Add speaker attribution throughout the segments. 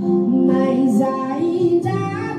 Speaker 1: Mas ainda bem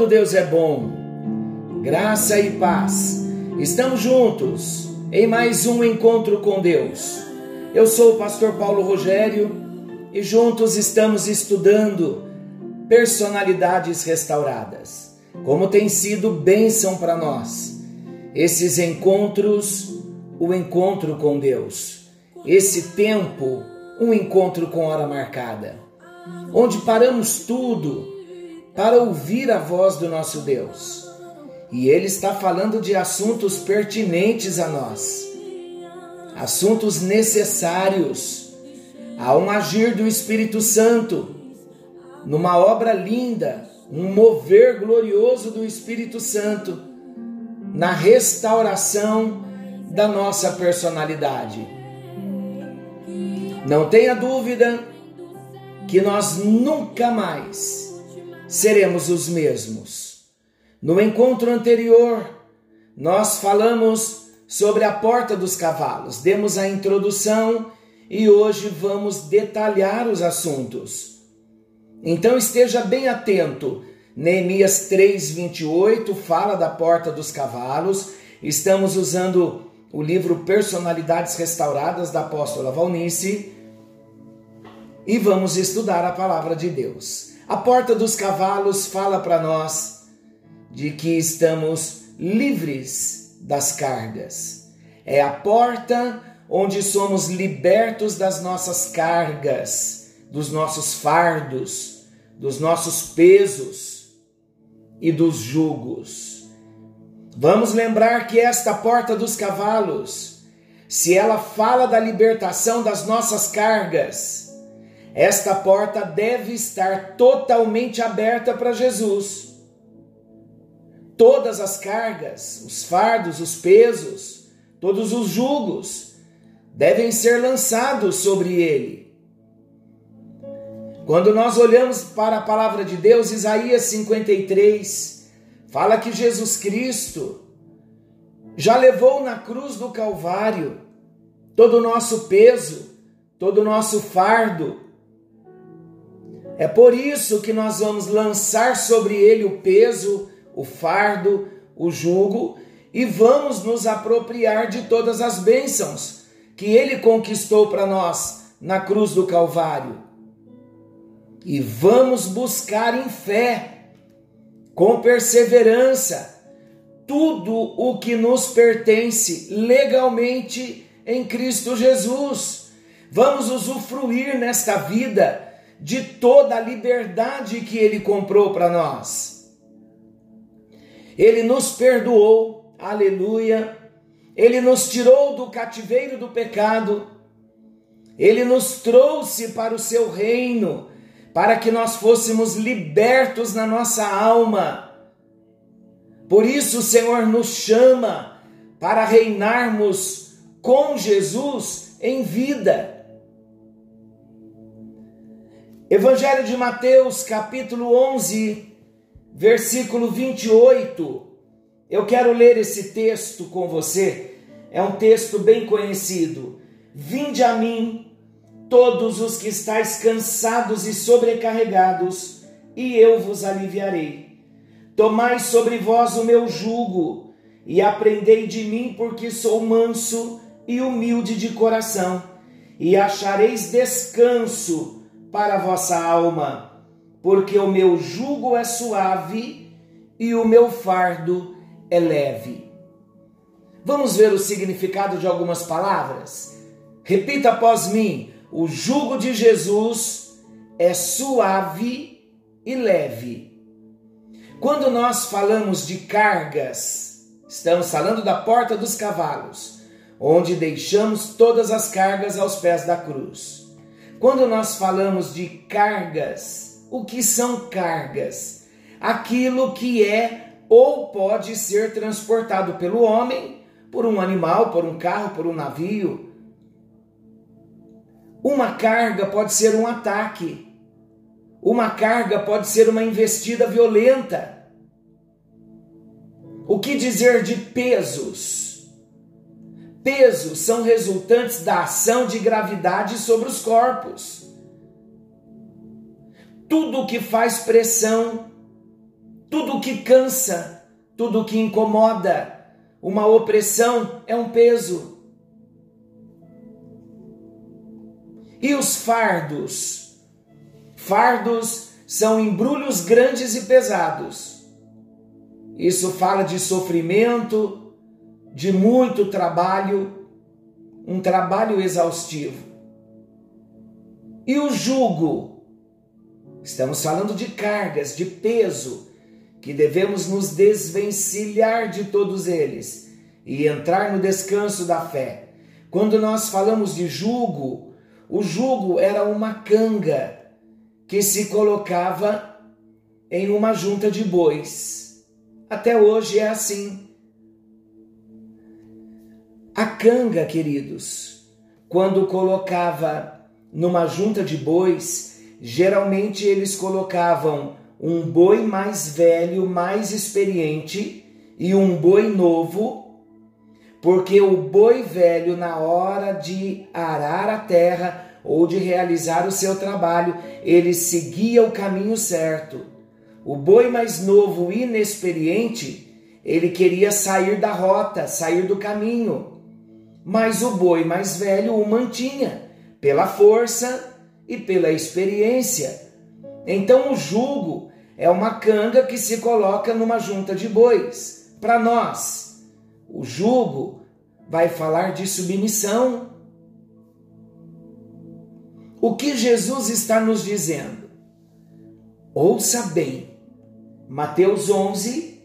Speaker 2: todo Deus é bom. Graça e paz. Estamos juntos em mais um encontro com Deus. Eu sou o pastor Paulo Rogério e juntos estamos estudando personalidades restauradas. Como tem sido bênção para nós esses encontros, o encontro com Deus. Esse tempo um encontro com hora marcada, onde paramos tudo para ouvir a voz do nosso Deus. E Ele está falando de assuntos pertinentes a nós, assuntos necessários a um agir do Espírito Santo, numa obra linda, um mover glorioso do Espírito Santo, na restauração da nossa personalidade. Não tenha dúvida que nós nunca mais seremos os mesmos. No encontro anterior, nós falamos sobre a porta dos cavalos, demos a introdução e hoje vamos detalhar os assuntos. Então esteja bem atento. Neemias 3:28 fala da porta dos cavalos. Estamos usando o livro Personalidades Restauradas da apóstola Valnice e vamos estudar a palavra de Deus. A porta dos cavalos fala para nós de que estamos livres das cargas. É a porta onde somos libertos das nossas cargas, dos nossos fardos, dos nossos pesos e dos jugos. Vamos lembrar que esta porta dos cavalos, se ela fala da libertação das nossas cargas, esta porta deve estar totalmente aberta para Jesus. Todas as cargas, os fardos, os pesos, todos os julgos devem ser lançados sobre ele. Quando nós olhamos para a palavra de Deus, Isaías 53, Fala que Jesus Cristo já levou na cruz do Calvário todo o nosso peso, todo o nosso fardo. É por isso que nós vamos lançar sobre ele o peso, o fardo, o jugo e vamos nos apropriar de todas as bênçãos que ele conquistou para nós na cruz do Calvário. E vamos buscar em fé com perseverança tudo o que nos pertence legalmente em Cristo Jesus. Vamos usufruir nesta vida de toda a liberdade que Ele comprou para nós. Ele nos perdoou, aleluia. Ele nos tirou do cativeiro do pecado. Ele nos trouxe para o seu reino para que nós fôssemos libertos na nossa alma. Por isso o Senhor nos chama para reinarmos com Jesus em vida. Evangelho de Mateus, capítulo 11, versículo 28. Eu quero ler esse texto com você. É um texto bem conhecido. Vinde a mim, todos os que estáis cansados e sobrecarregados, e eu vos aliviarei. Tomai sobre vós o meu jugo, e aprendei de mim, porque sou manso e humilde de coração, e achareis descanso para a vossa alma, porque o meu jugo é suave e o meu fardo é leve. Vamos ver o significado de algumas palavras? Repita após mim: o jugo de Jesus é suave e leve. Quando nós falamos de cargas, estamos falando da porta dos cavalos, onde deixamos todas as cargas aos pés da cruz. Quando nós falamos de cargas, o que são cargas? Aquilo que é ou pode ser transportado pelo homem, por um animal, por um carro, por um navio. Uma carga pode ser um ataque. Uma carga pode ser uma investida violenta. O que dizer de pesos? Pesos são resultantes da ação de gravidade sobre os corpos. Tudo que faz pressão, tudo que cansa, tudo que incomoda, uma opressão é um peso. E os fardos? Fardos são embrulhos grandes e pesados isso fala de sofrimento, de muito trabalho, um trabalho exaustivo. E o jugo? Estamos falando de cargas, de peso, que devemos nos desvencilhar de todos eles e entrar no descanso da fé. Quando nós falamos de jugo, o jugo era uma canga que se colocava em uma junta de bois. Até hoje é assim. A canga, queridos, quando colocava numa junta de bois, geralmente eles colocavam um boi mais velho, mais experiente e um boi novo, porque o boi velho, na hora de arar a terra ou de realizar o seu trabalho, ele seguia o caminho certo. O boi mais novo, inexperiente, ele queria sair da rota, sair do caminho. Mas o boi mais velho o mantinha pela força e pela experiência. Então o jugo é uma canga que se coloca numa junta de bois. Para nós, o jugo vai falar de submissão. O que Jesus está nos dizendo? Ouça bem Mateus 11,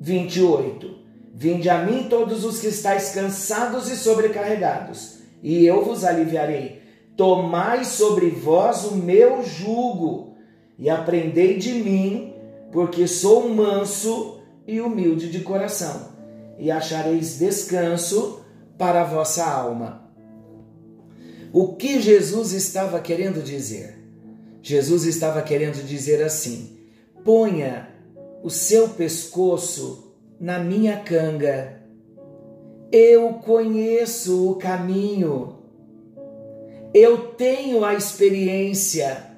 Speaker 2: 28. Vinde a mim todos os que estáis cansados e sobrecarregados, e eu vos aliviarei. Tomai sobre vós o meu jugo e aprendei de mim, porque sou manso e humilde de coração, e achareis descanso para a vossa alma. O que Jesus estava querendo dizer? Jesus estava querendo dizer assim: ponha o seu pescoço na minha canga. Eu conheço o caminho, eu tenho a experiência,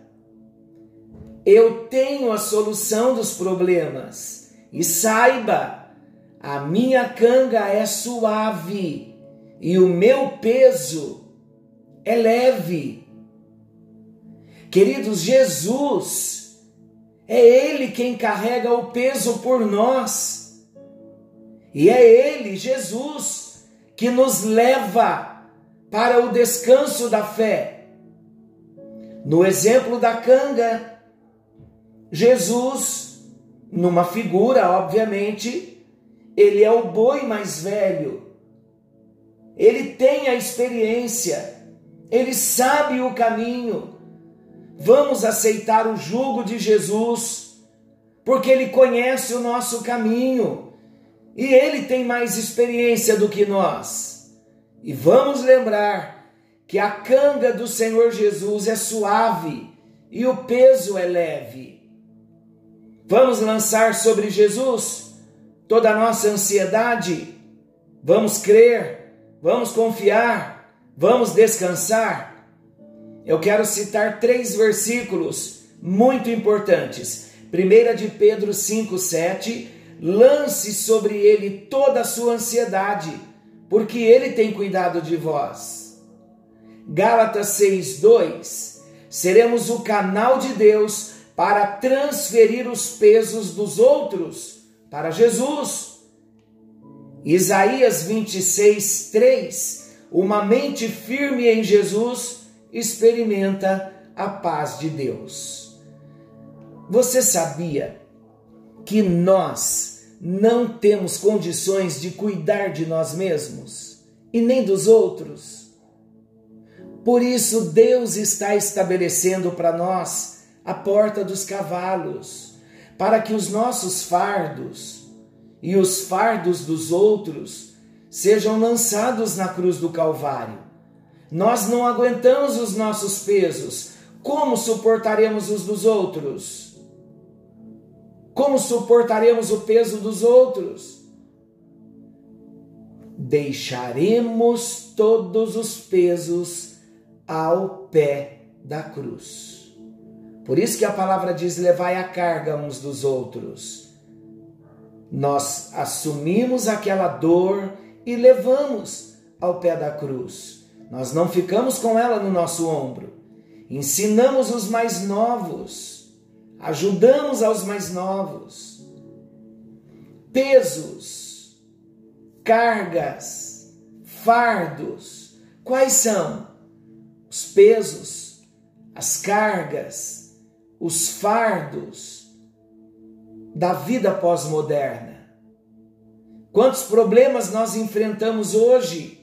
Speaker 2: eu tenho a solução dos problemas. E saiba, a minha canga é suave e o meu peso é leve. Queridos, Jesus é Ele quem carrega o peso por nós. E é Ele, Jesus, que nos leva para o descanso da fé. No exemplo da canga, Jesus, numa figura, obviamente, ele é o boi mais velho. Ele tem a experiência, ele sabe o caminho. Vamos aceitar o jugo de Jesus, porque Ele conhece o nosso caminho e Ele tem mais experiência do que nós. E vamos lembrar que a canga do Senhor Jesus é suave e o peso é leve. Vamos lançar sobre Jesus toda a nossa ansiedade, vamos crer, vamos confiar, vamos descansar eu quero citar três versículos muito importantes. 1 de Pedro 5,7: lance sobre ele toda a sua ansiedade, porque ele tem cuidado de vós. Gálatas 6,2: seremos o canal de Deus para transferir os pesos dos outros para Jesus. Isaías 26, 3: uma mente firme em Jesus experimenta a paz de Deus. Você sabia que nós não temos condições de cuidar de nós mesmos? e nem dos outros. Por isso, Deus está estabelecendo para nós a porta dos cavalos, para que os nossos fardos e os fardos dos outros sejam lançados na cruz do Calvário. Nós não aguentamos os nossos pesos, como suportaremos os dos outros? Como suportaremos o peso dos outros? Deixaremos todos os pesos ao pé da cruz. Por isso que a palavra diz: levai a carga uns dos outros. Nós assumimos aquela dor e levamos ao pé da cruz. Nós não ficamos com ela no nosso ombro. Ensinamos os mais novos, ajudamos aos mais novos. Pesos, cargas, fardos. Quais são? Os pesos, as cargas, os fardos da vida pós-moderna. Quantos problemas nós enfrentamos hoje?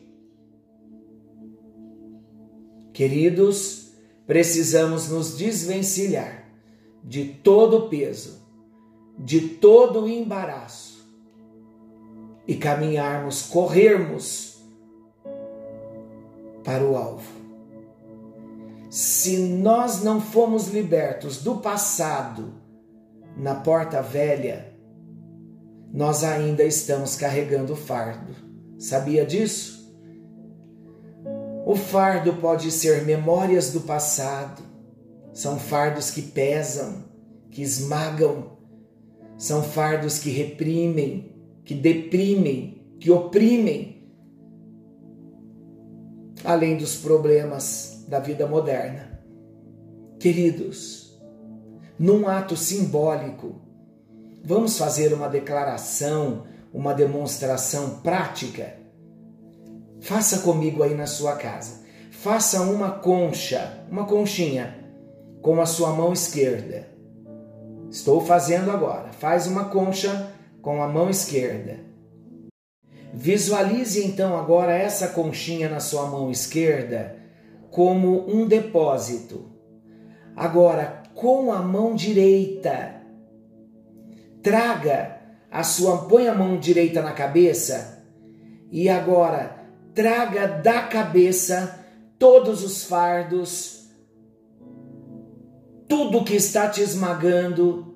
Speaker 2: Queridos, precisamos nos desvencilhar de todo o peso, de todo o embaraço e caminharmos, corrermos para o alvo. Se nós não fomos libertos do passado na porta velha, nós ainda estamos carregando o fardo. Sabia disso? O fardo pode ser memórias do passado, são fardos que pesam, que esmagam, são fardos que reprimem, que deprimem, que oprimem, além dos problemas da vida moderna. Queridos, num ato simbólico, vamos fazer uma declaração, uma demonstração prática Faça comigo aí na sua casa. Faça uma concha, uma conchinha, com a sua mão esquerda. Estou fazendo agora. Faz uma concha com a mão esquerda. Visualize então agora essa conchinha na sua mão esquerda como um depósito. Agora, com a mão direita, traga a sua, põe a mão direita na cabeça e agora traga da cabeça todos os fardos, tudo que está te esmagando,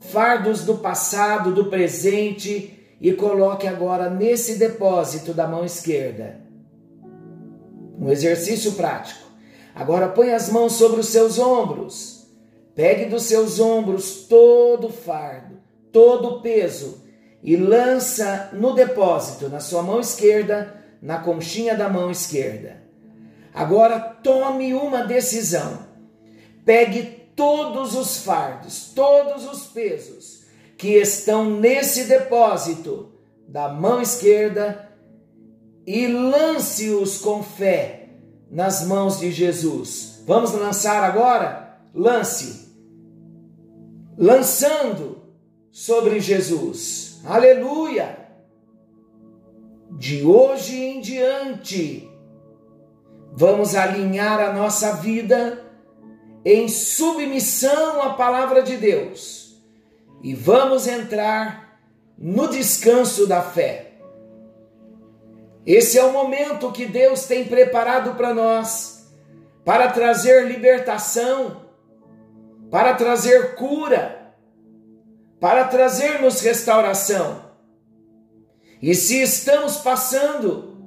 Speaker 2: fardos do passado, do presente, e coloque agora nesse depósito da mão esquerda. Um exercício prático. Agora põe as mãos sobre os seus ombros. Pegue dos seus ombros todo o fardo, todo o peso e lança no depósito, na sua mão esquerda, na conchinha da mão esquerda. Agora tome uma decisão. Pegue todos os fardos, todos os pesos que estão nesse depósito da mão esquerda e lance-os com fé nas mãos de Jesus. Vamos lançar agora? Lance. Lançando sobre Jesus. Aleluia! de hoje em diante, vamos alinhar a nossa vida em submissão à palavra de Deus e vamos entrar no descanso da fé. Esse é o momento que Deus tem preparado para nós para trazer libertação, para trazer cura, para trazermos restauração. E se estamos passando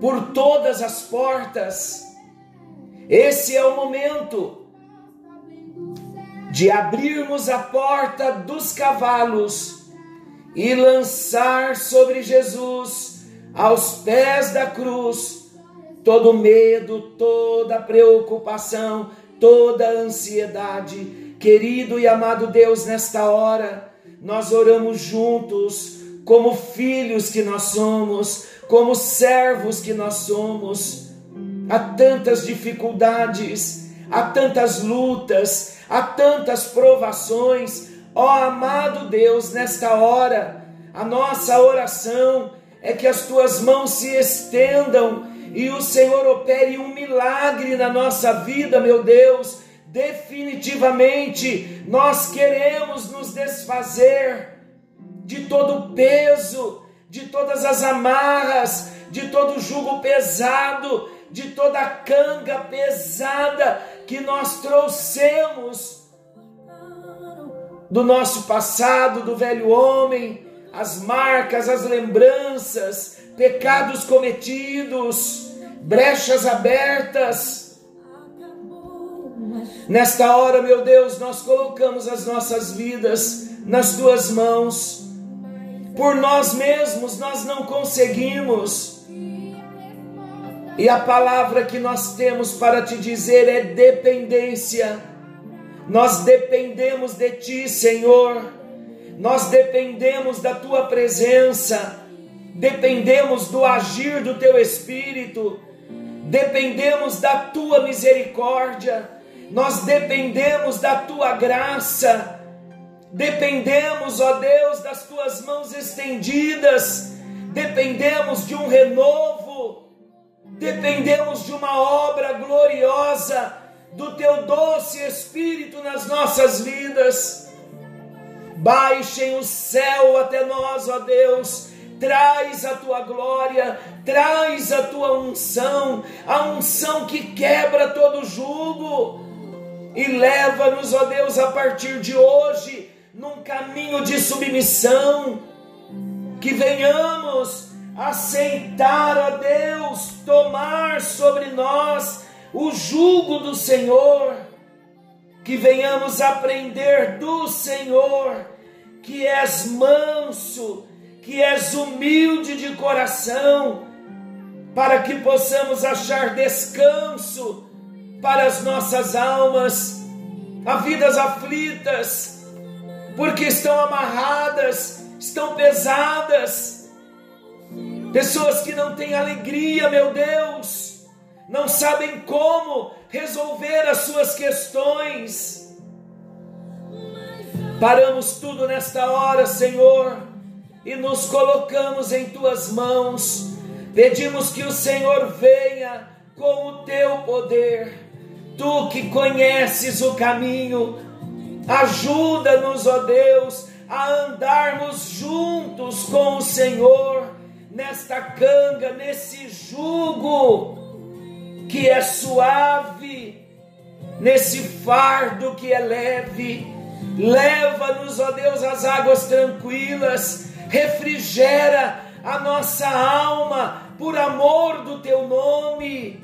Speaker 2: por todas as portas, esse é o momento de abrirmos a porta dos cavalos e lançar sobre Jesus, aos pés da cruz, todo medo, toda preocupação, toda ansiedade. Querido e amado Deus, nesta hora, nós oramos juntos como filhos que nós somos, como servos que nós somos. Há tantas dificuldades, há tantas lutas, há tantas provações. Ó amado Deus, nesta hora, a nossa oração é que as tuas mãos se estendam e o Senhor opere um milagre na nossa vida, meu Deus. Definitivamente, nós queremos nos desfazer de todo o peso, de todas as amarras, de todo o jugo pesado, de toda a canga pesada que nós trouxemos do nosso passado, do velho homem, as marcas, as lembranças, pecados cometidos, brechas abertas. Nesta hora, meu Deus, nós colocamos as nossas vidas nas tuas mãos. Por nós mesmos nós não conseguimos. E a palavra que nós temos para te dizer é dependência. Nós dependemos de ti, Senhor. Nós dependemos da tua presença. Dependemos do agir do teu espírito. Dependemos da tua misericórdia. Nós dependemos da tua graça. Dependemos, ó Deus, das tuas mãos estendidas. Dependemos de um renovo. Dependemos de uma obra gloriosa do teu doce Espírito nas nossas vidas. Baixem o céu até nós, ó Deus. Traz a tua glória, traz a tua unção, a unção que quebra todo jugo. E leva-nos, ó Deus, a partir de hoje, num caminho de submissão. Que venhamos aceitar, ó Deus, tomar sobre nós o jugo do Senhor, que venhamos aprender do Senhor, que és manso, que és humilde de coração, para que possamos achar descanso para as nossas almas, a vidas aflitas, porque estão amarradas, estão pesadas, pessoas que não têm alegria, meu Deus, não sabem como resolver as suas questões. Paramos tudo nesta hora, Senhor, e nos colocamos em tuas mãos. Pedimos que o Senhor venha com o teu poder. Tu que conheces o caminho, ajuda-nos, ó Deus, a andarmos juntos com o Senhor nesta canga, nesse jugo que é suave, nesse fardo que é leve. Leva-nos, ó Deus, às águas tranquilas, refrigera a nossa alma por amor do teu nome.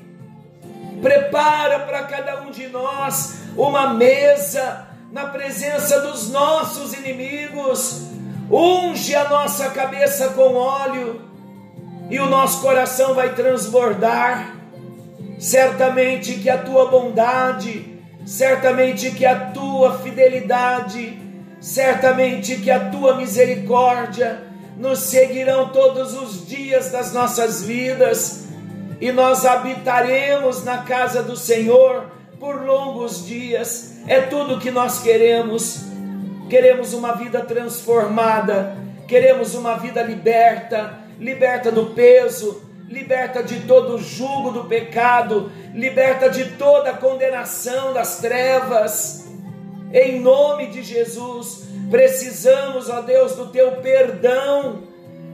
Speaker 2: Prepara para cada um de nós uma mesa na presença dos nossos inimigos. Unge a nossa cabeça com óleo e o nosso coração vai transbordar certamente que a tua bondade, certamente que a tua fidelidade, certamente que a tua misericórdia nos seguirão todos os dias das nossas vidas e nós habitaremos na casa do Senhor por longos dias. É tudo que nós queremos. Queremos uma vida transformada, queremos uma vida liberta, liberta do peso, liberta de todo o jugo do pecado, liberta de toda a condenação das trevas. Em nome de Jesus, precisamos, ó Deus, do teu perdão.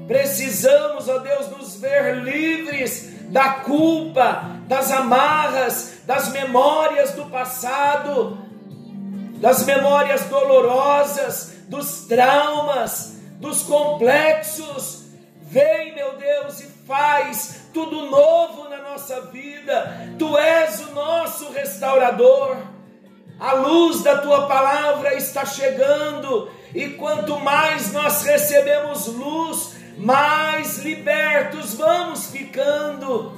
Speaker 2: Precisamos, ó Deus, nos ver livres da culpa, das amarras, das memórias do passado, das memórias dolorosas, dos traumas, dos complexos. Vem, meu Deus, e faz tudo novo na nossa vida. Tu és o nosso restaurador. A luz da tua palavra está chegando, e quanto mais nós recebemos luz, mais libertos vamos ficando.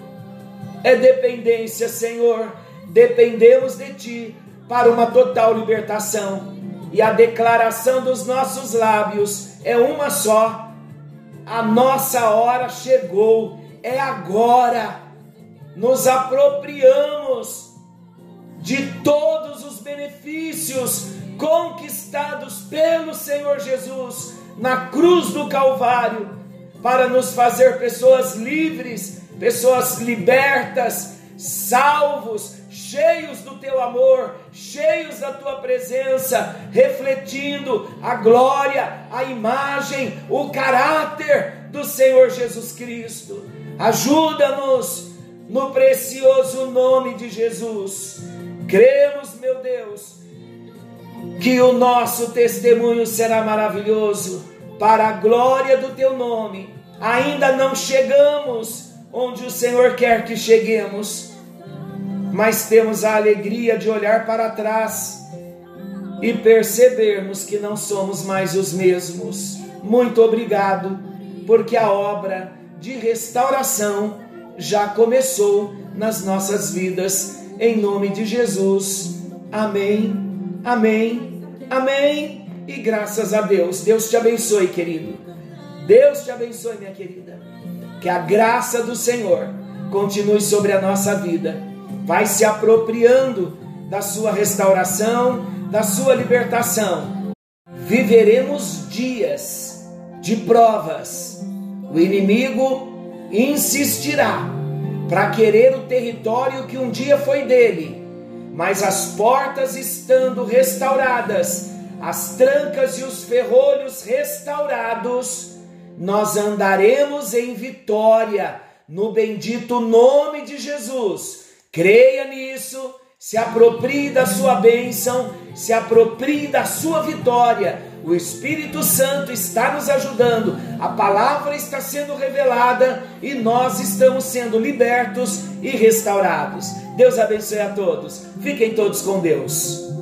Speaker 2: É dependência, Senhor. Dependemos de ti para uma total libertação. E a declaração dos nossos lábios é uma só a nossa hora chegou, é agora. Nos apropriamos de todos os benefícios conquistados pelo Senhor Jesus na cruz do Calvário. para nos fazer pessoas livres, pessoas libertas, salvos, cheios do teu amor, cheios da tua presença, refletindo a glória, a imagem, o caráter do Senhor Jesus Cristo. Ajuda-nos no precioso nome de Jesus. Cremos, meu Deus, que o nosso testemunho será maravilhoso para a glória do teu nome. Ainda não chegamos onde o Senhor quer que cheguemos, mas temos a alegria de olhar para trás e percebermos que não somos mais os mesmos. Muito obrigado, porque a obra de restauração já começou nas nossas vidas, em nome de Jesus. Amém, amém, amém. E graças a Deus, Deus te abençoe, querido. Deus te abençoe, minha querida. Que a graça do Senhor continue sobre a nossa vida. Vai se apropriando da sua restauração, da sua libertação. Viveremos dias de provas. O inimigo insistirá para querer o território que um dia foi dele, mas as portas estando restauradas, as trancas e os ferrolhos restaurados, nós andaremos em vitória no bendito nome de Jesus. Creia nisso, se aproprie da sua bênção, se aproprie da sua vitória. O Espírito Santo está nos ajudando, a palavra está sendo revelada e nós estamos sendo libertos e restaurados. Deus abençoe a todos. Fiquem todos com Deus.